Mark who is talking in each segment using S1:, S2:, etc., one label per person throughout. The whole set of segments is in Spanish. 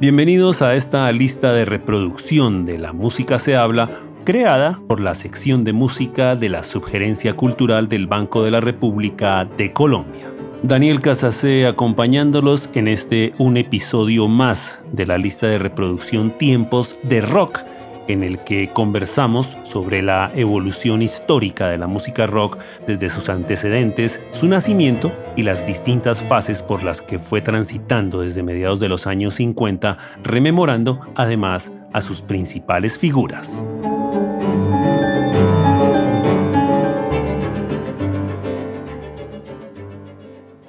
S1: Bienvenidos a esta lista de reproducción de La Música se habla, creada por la sección de música de la Subgerencia Cultural del Banco de la República de Colombia. Daniel Casacé acompañándolos en este un episodio más de la lista de reproducción Tiempos de Rock en el que conversamos sobre la evolución histórica de la música rock desde sus antecedentes, su nacimiento y las distintas fases por las que fue transitando desde mediados de los años 50, rememorando además a sus principales figuras.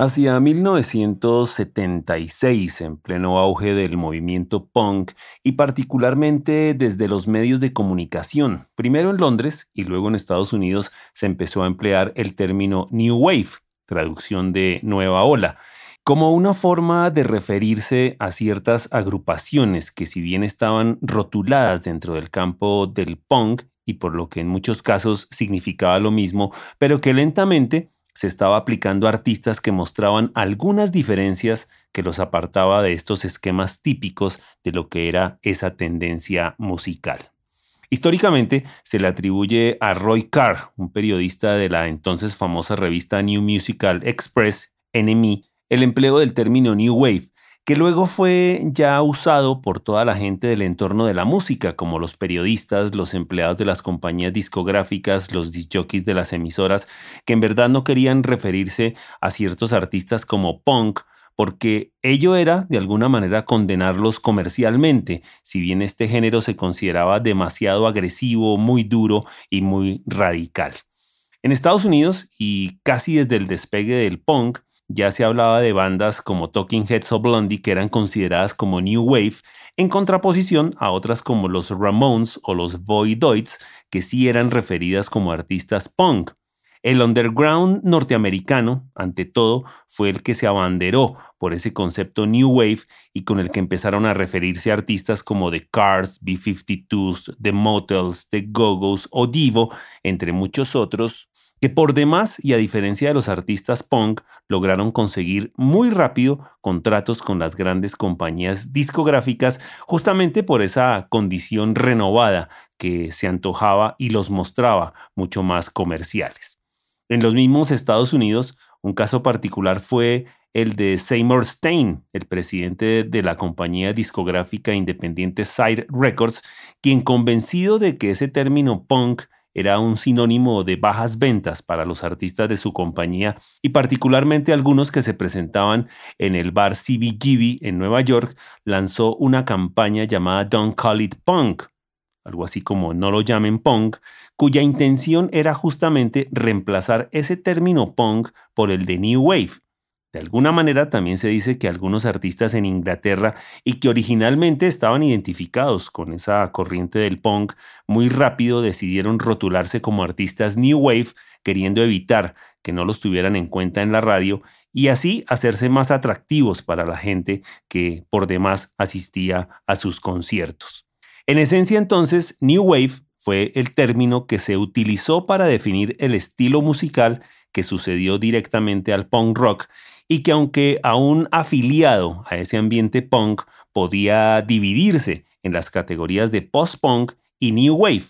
S1: Hacia 1976, en pleno auge del movimiento punk y particularmente desde los medios de comunicación, primero en Londres y luego en Estados Unidos, se empezó a emplear el término New Wave, traducción de nueva ola, como una forma de referirse a ciertas agrupaciones que si bien estaban rotuladas dentro del campo del punk y por lo que en muchos casos significaba lo mismo, pero que lentamente se estaba aplicando a artistas que mostraban algunas diferencias que los apartaba de estos esquemas típicos de lo que era esa tendencia musical. Históricamente se le atribuye a Roy Carr, un periodista de la entonces famosa revista New Musical Express, NME, el empleo del término New Wave, que luego fue ya usado por toda la gente del entorno de la música, como los periodistas, los empleados de las compañías discográficas, los disjockeys de las emisoras, que en verdad no querían referirse a ciertos artistas como punk, porque ello era, de alguna manera, condenarlos comercialmente, si bien este género se consideraba demasiado agresivo, muy duro y muy radical. En Estados Unidos, y casi desde el despegue del punk, ya se hablaba de bandas como Talking Heads o Blondie que eran consideradas como New Wave, en contraposición a otras como los Ramones o los Voidoids, que sí eran referidas como artistas punk. El underground norteamericano, ante todo, fue el que se abanderó por ese concepto New Wave y con el que empezaron a referirse artistas como The Cars, B-52s, The Motels, The Go-Go's o Divo, entre muchos otros, que por demás y a diferencia de los artistas punk, lograron conseguir muy rápido contratos con las grandes compañías discográficas justamente por esa condición renovada que se antojaba y los mostraba mucho más comerciales. En los mismos Estados Unidos, un caso particular fue el de Seymour Stein, el presidente de la compañía discográfica independiente Side Records, quien convencido de que ese término punk era un sinónimo de bajas ventas para los artistas de su compañía y particularmente algunos que se presentaban en el bar CBGB en Nueva York, lanzó una campaña llamada Don't Call It Punk, algo así como no lo llamen punk, cuya intención era justamente reemplazar ese término punk por el de New Wave, de alguna manera también se dice que algunos artistas en Inglaterra y que originalmente estaban identificados con esa corriente del punk, muy rápido decidieron rotularse como artistas New Wave, queriendo evitar que no los tuvieran en cuenta en la radio y así hacerse más atractivos para la gente que por demás asistía a sus conciertos. En esencia entonces, New Wave fue el término que se utilizó para definir el estilo musical que sucedió directamente al punk rock y que aunque aún afiliado a ese ambiente punk, podía dividirse en las categorías de post-punk y new wave,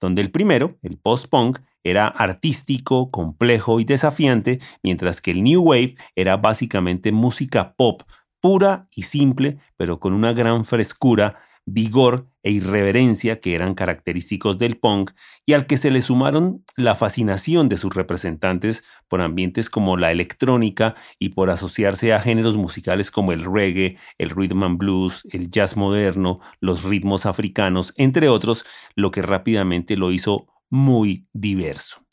S1: donde el primero, el post-punk, era artístico, complejo y desafiante, mientras que el new wave era básicamente música pop pura y simple, pero con una gran frescura vigor e irreverencia que eran característicos del punk y al que se le sumaron la fascinación de sus representantes por ambientes como la electrónica y por asociarse a géneros musicales como el reggae, el rhythm and blues, el jazz moderno, los ritmos africanos, entre otros, lo que rápidamente lo hizo muy diverso.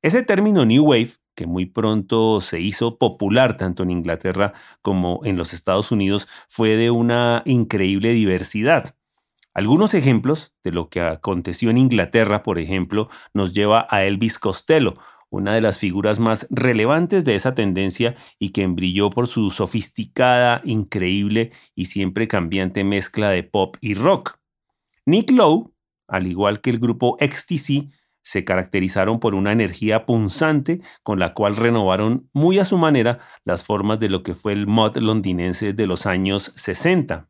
S1: Ese término New Wave que muy pronto se hizo popular tanto en Inglaterra como en los Estados Unidos, fue de una increíble diversidad. Algunos ejemplos de lo que aconteció en Inglaterra, por ejemplo, nos lleva a Elvis Costello, una de las figuras más relevantes de esa tendencia y que brilló por su sofisticada, increíble y siempre cambiante mezcla de pop y rock. Nick Lowe, al igual que el grupo XTC, se caracterizaron por una energía punzante con la cual renovaron muy a su manera las formas de lo que fue el mod londinense de los años 60.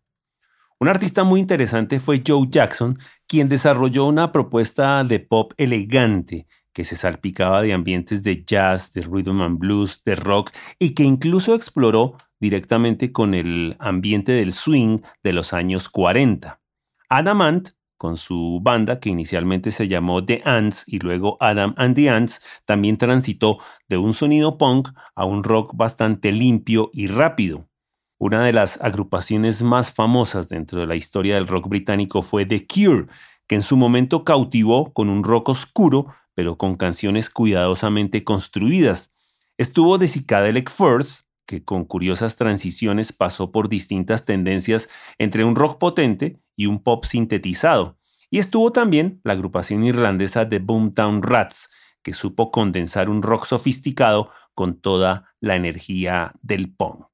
S1: Un artista muy interesante fue Joe Jackson, quien desarrolló una propuesta de pop elegante que se salpicaba de ambientes de jazz, de rhythm and blues, de rock y que incluso exploró directamente con el ambiente del swing de los años 40. Adam Ant, con su banda que inicialmente se llamó The Ants y luego Adam and the Ants, también transitó de un sonido punk a un rock bastante limpio y rápido. Una de las agrupaciones más famosas dentro de la historia del rock británico fue The Cure, que en su momento cautivó con un rock oscuro, pero con canciones cuidadosamente construidas. Estuvo de Psychedelic First, que con curiosas transiciones pasó por distintas tendencias entre un rock potente y un pop sintetizado. Y estuvo también la agrupación irlandesa de Boomtown Rats, que supo condensar un rock sofisticado con toda la energía del punk.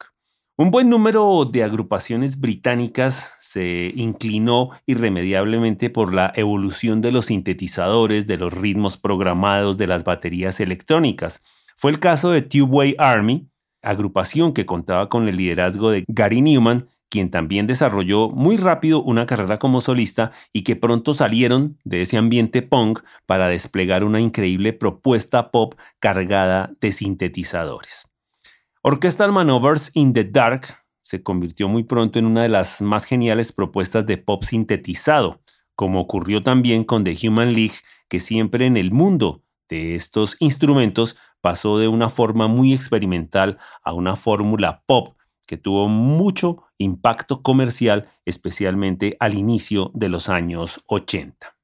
S1: Un buen número de agrupaciones británicas se inclinó irremediablemente por la evolución de los sintetizadores, de los ritmos programados, de las baterías electrónicas. Fue el caso de Tubeway Army, agrupación que contaba con el liderazgo de Gary Newman, quien también desarrolló muy rápido una carrera como solista y que pronto salieron de ese ambiente punk para desplegar una increíble propuesta pop cargada de sintetizadores. Orchestral Manovers in the Dark se convirtió muy pronto en una de las más geniales propuestas de pop sintetizado, como ocurrió también con The Human League, que siempre en el mundo de estos instrumentos pasó de una forma muy experimental a una fórmula pop que tuvo mucho impacto comercial, especialmente al inicio de los años 80.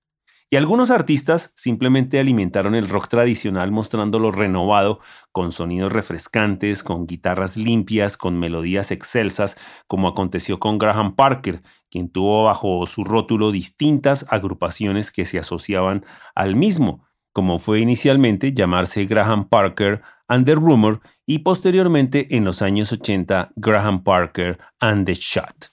S1: Y algunos artistas simplemente alimentaron el rock tradicional mostrándolo renovado con sonidos refrescantes, con guitarras limpias, con melodías excelsas, como aconteció con Graham Parker, quien tuvo bajo su rótulo distintas agrupaciones que se asociaban al mismo, como fue inicialmente llamarse Graham Parker and the Rumor y posteriormente en los años 80 Graham Parker and the Shot.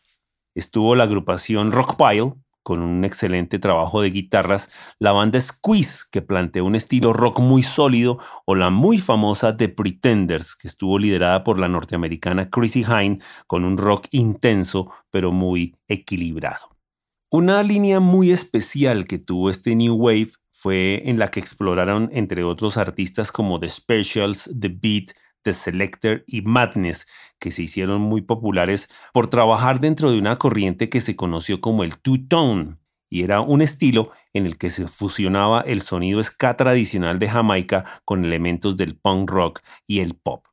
S1: Estuvo la agrupación Rockpile, con un excelente trabajo de guitarras, la banda Squeeze, que planteó un estilo rock muy sólido, o la muy famosa The Pretenders, que estuvo liderada por la norteamericana Chrissy Hine, con un rock intenso pero muy equilibrado. Una línea muy especial que tuvo este New Wave fue en la que exploraron entre otros artistas como The Specials, The Beat, The Selector y Madness, que se hicieron muy populares por trabajar dentro de una corriente que se conoció como el two-tone, y era un estilo en el que se fusionaba el sonido ska tradicional de Jamaica con elementos del punk rock y el pop.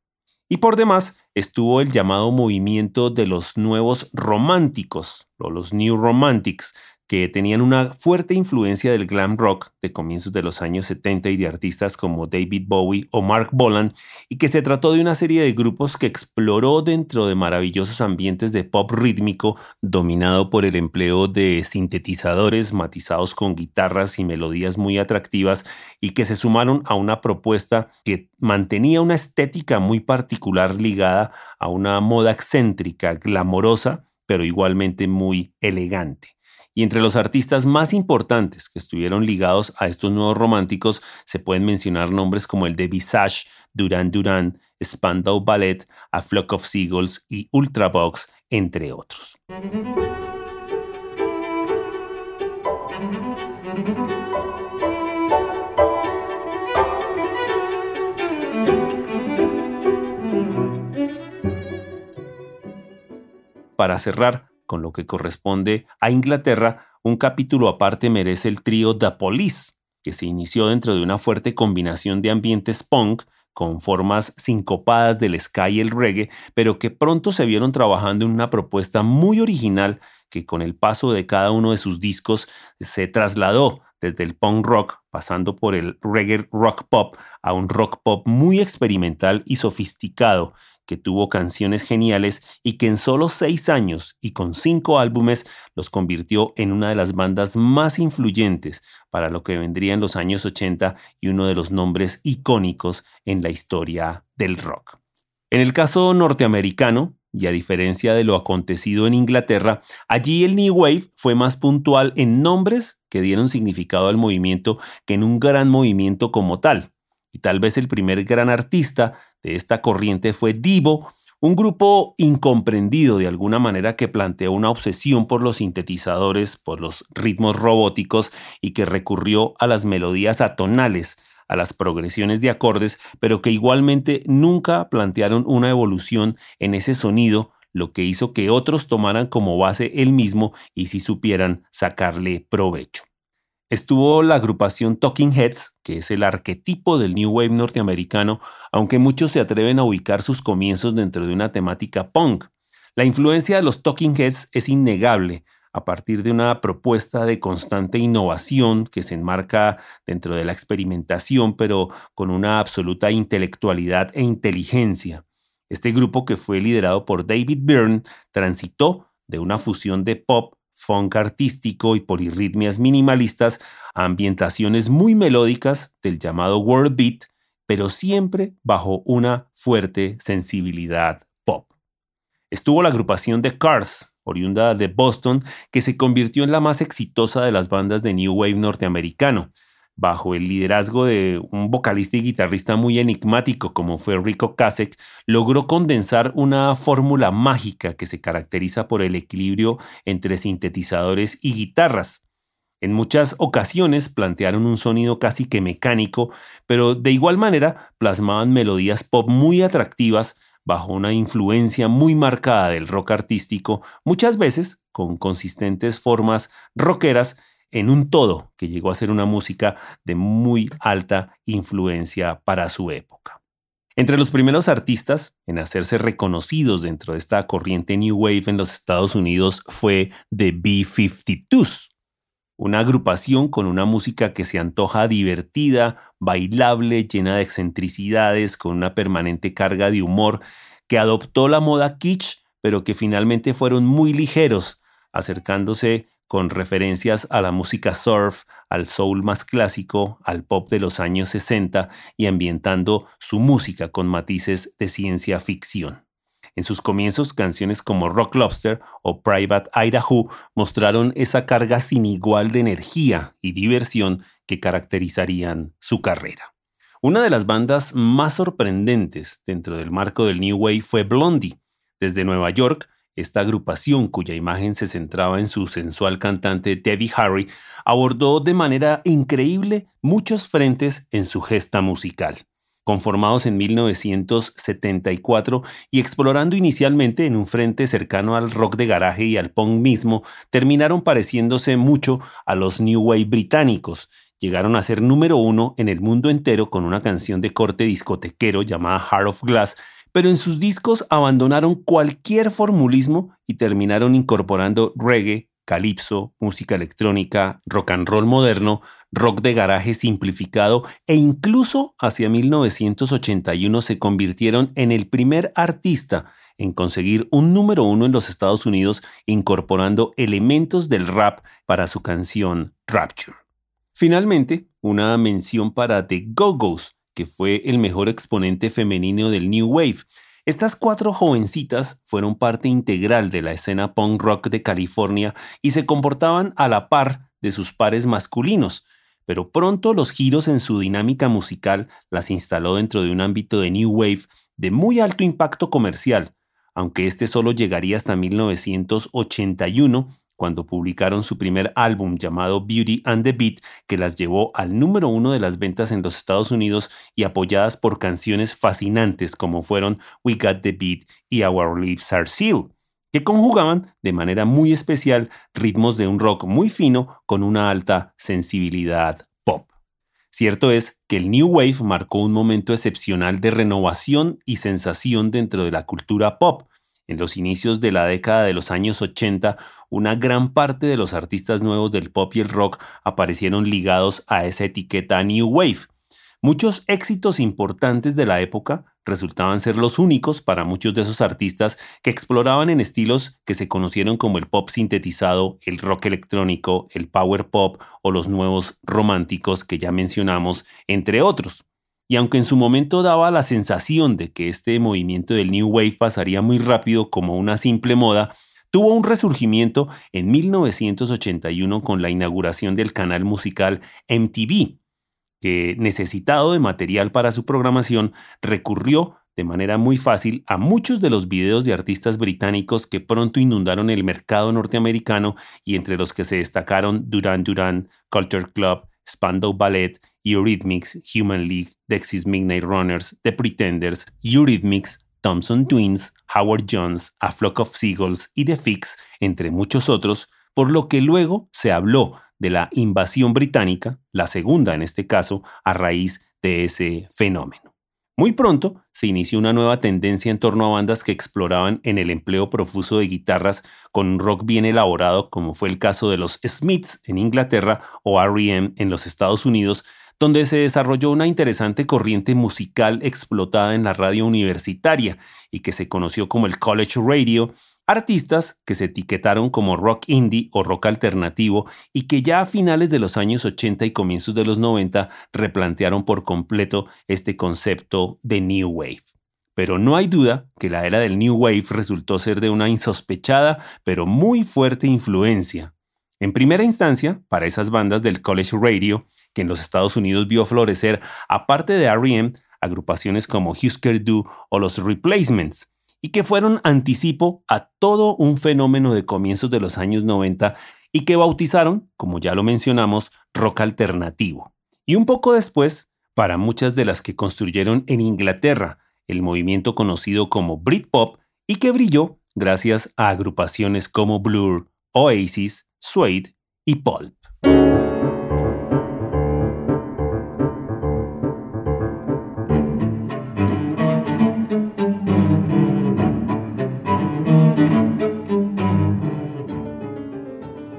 S1: Y por demás estuvo el llamado movimiento de los nuevos románticos, o los New Romantics, que tenían una fuerte influencia del glam rock de comienzos de los años 70 y de artistas como David Bowie o Mark Bolan, y que se trató de una serie de grupos que exploró dentro de maravillosos ambientes de pop rítmico dominado por el empleo de sintetizadores matizados con guitarras y melodías muy atractivas y que se sumaron a una propuesta que mantenía una estética muy particular ligada a una moda excéntrica, glamorosa, pero igualmente muy elegante. Y entre los artistas más importantes que estuvieron ligados a estos nuevos románticos se pueden mencionar nombres como el de Visage, Duran Duran, Spandau Ballet, A Flock of Seagulls y Ultravox, entre otros. Para cerrar, con lo que corresponde a Inglaterra, un capítulo aparte merece el trío The Police, que se inició dentro de una fuerte combinación de ambientes punk con formas sincopadas del ska y el reggae, pero que pronto se vieron trabajando en una propuesta muy original que con el paso de cada uno de sus discos se trasladó desde el punk rock, pasando por el reggae rock pop, a un rock pop muy experimental y sofisticado, que tuvo canciones geniales y que en solo seis años y con cinco álbumes los convirtió en una de las bandas más influyentes para lo que vendría en los años 80 y uno de los nombres icónicos en la historia del rock. En el caso norteamericano, y a diferencia de lo acontecido en Inglaterra, allí el New Wave fue más puntual en nombres que dieron significado al movimiento que en un gran movimiento como tal. Y tal vez el primer gran artista de esta corriente fue Divo, Un grupo incomprendido de alguna manera que planteó una obsesión por los sintetizadores, por los ritmos robóticos y que recurrió a las melodías atonales, a las progresiones de acordes, pero que igualmente nunca plantearon una evolución en ese sonido, lo que hizo que otros tomaran como base el mismo y si supieran sacarle provecho. Estuvo la agrupación Talking Heads, que es el arquetipo del New Wave norteamericano, aunque muchos se atreven a ubicar sus comienzos dentro de una temática punk. La influencia de los Talking Heads es innegable, a partir de una propuesta de constante innovación que se enmarca dentro de la experimentación, pero con una absoluta intelectualidad e inteligencia. Este grupo, que fue liderado por David Byrne, transitó de una fusión de pop, funk artístico y polirritmias minimalistas ambientaciones muy melódicas del llamado world beat, pero siempre bajo una fuerte sensibilidad pop. Estuvo la agrupación de Cars, oriunda de Boston, que se convirtió en la más exitosa de las bandas de New Wave norteamericano, bajo el liderazgo de un vocalista y guitarrista muy enigmático como fue Rico Kasek, logró condensar una fórmula mágica que se caracteriza por el equilibrio entre sintetizadores y guitarras. En muchas ocasiones plantearon un sonido casi que mecánico, pero de igual manera plasmaban melodías pop muy atractivas bajo una influencia muy marcada del rock artístico, muchas veces con consistentes formas rockeras en un todo que llegó a ser una música de muy alta influencia para su época. Entre los primeros artistas en hacerse reconocidos dentro de esta corriente New Wave en los Estados Unidos fue The B-52s, una agrupación con una música que se antoja divertida, bailable, llena de excentricidades, con una permanente carga de humor, que adoptó la moda kitsch, pero que finalmente fueron muy ligeros, acercándose con referencias a la música surf, al soul más clásico, al pop de los años 60 y ambientando su música con matices de ciencia ficción. En sus comienzos, canciones como Rock Lobster o Private Idaho mostraron esa carga sin igual de energía y diversión que caracterizarían su carrera. Una de las bandas más sorprendentes dentro del marco del New Wave fue Blondie. Desde Nueva York, esta agrupación, cuya imagen se centraba en su sensual cantante Debbie Harry, abordó de manera increíble muchos frentes en su gesta musical conformados en 1974 y explorando inicialmente en un frente cercano al rock de garaje y al punk mismo, terminaron pareciéndose mucho a los New Wave británicos. Llegaron a ser número uno en el mundo entero con una canción de corte discotequero llamada Heart of Glass, pero en sus discos abandonaron cualquier formulismo y terminaron incorporando reggae, calipso, música electrónica, rock and roll moderno, rock de garaje simplificado e incluso hacia 1981 se convirtieron en el primer artista en conseguir un número uno en los Estados Unidos incorporando elementos del rap para su canción Rapture. Finalmente, una mención para The Go-Go's, que fue el mejor exponente femenino del New Wave, estas cuatro jovencitas fueron parte integral de la escena punk rock de California y se comportaban a la par de sus pares masculinos, pero pronto los giros en su dinámica musical las instaló dentro de un ámbito de New Wave de muy alto impacto comercial, aunque este solo llegaría hasta 1981 cuando publicaron su primer álbum llamado Beauty and the Beat, que las llevó al número uno de las ventas en los Estados Unidos y apoyadas por canciones fascinantes como fueron We Got the Beat y Our Lips Are Sealed, que conjugaban de manera muy especial ritmos de un rock muy fino con una alta sensibilidad pop. Cierto es que el New Wave marcó un momento excepcional de renovación y sensación dentro de la cultura pop, en los inicios de la década de los años 80, una gran parte de los artistas nuevos del pop y el rock aparecieron ligados a esa etiqueta New Wave. Muchos éxitos importantes de la época resultaban ser los únicos para muchos de esos artistas que exploraban en estilos que se conocieron como el pop sintetizado, el rock electrónico, el power pop o los nuevos románticos que ya mencionamos, entre otros. Y aunque en su momento daba la sensación de que este movimiento del New Wave pasaría muy rápido como una simple moda, tuvo un resurgimiento en 1981 con la inauguración del canal musical MTV, que necesitado de material para su programación recurrió de manera muy fácil a muchos de los videos de artistas británicos que pronto inundaron el mercado norteamericano y entre los que se destacaron Duran Duran, Culture Club, Spandau Ballet, Eurythmics, Human League, Dexys Midnight Runners, The Pretenders, Eurythmics, Thompson Twins, Howard Jones, A Flock of Seagulls y The Fix, entre muchos otros, por lo que luego se habló de la invasión británica, la segunda en este caso, a raíz de ese fenómeno. Muy pronto se inició una nueva tendencia en torno a bandas que exploraban en el empleo profuso de guitarras con un rock bien elaborado, como fue el caso de los Smiths en Inglaterra o REM en los Estados Unidos, donde se desarrolló una interesante corriente musical explotada en la radio universitaria y que se conoció como el College Radio Artistas que se etiquetaron como rock indie o rock alternativo y que ya a finales de los años 80 y comienzos de los 90 replantearon por completo este concepto de New Wave. Pero no hay duda que la era del New Wave resultó ser de una insospechada pero muy fuerte influencia. En primera instancia, para esas bandas del College Radio, que en los Estados Unidos vio florecer, aparte de R.E.M., agrupaciones como Husker Du o los Replacements, y que fueron anticipo a todo un fenómeno de comienzos de los años 90 y que bautizaron, como ya lo mencionamos, rock alternativo. Y un poco después, para muchas de las que construyeron en Inglaterra el movimiento conocido como Britpop y que brilló gracias a agrupaciones como Blur, Oasis, Suede y Pulp.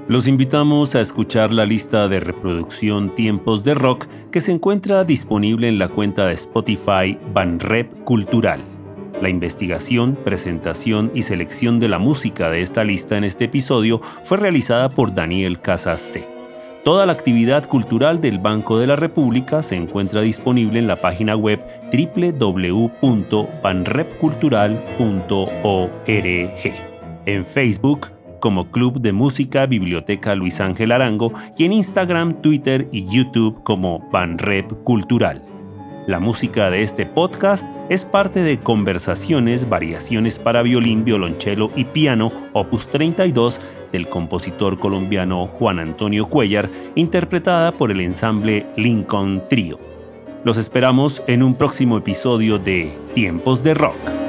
S1: Los invitamos a escuchar la lista de reproducción Tiempos de Rock que se encuentra disponible en la cuenta de Spotify Banrep Cultural. La investigación, presentación y selección de la música de esta lista en este episodio fue realizada por Daniel Casas C. Toda la actividad cultural del Banco de la República se encuentra disponible en la página web www.banrepcultural.org. En Facebook, como Club de Música Biblioteca Luis Ángel Arango y en Instagram, Twitter y YouTube como Banrep Cultural. La música de este podcast es parte de Conversaciones, Variaciones para Violín, Violonchelo y Piano, opus 32, del compositor colombiano Juan Antonio Cuellar, interpretada por el ensamble Lincoln Trio. Los esperamos en un próximo episodio de Tiempos de Rock.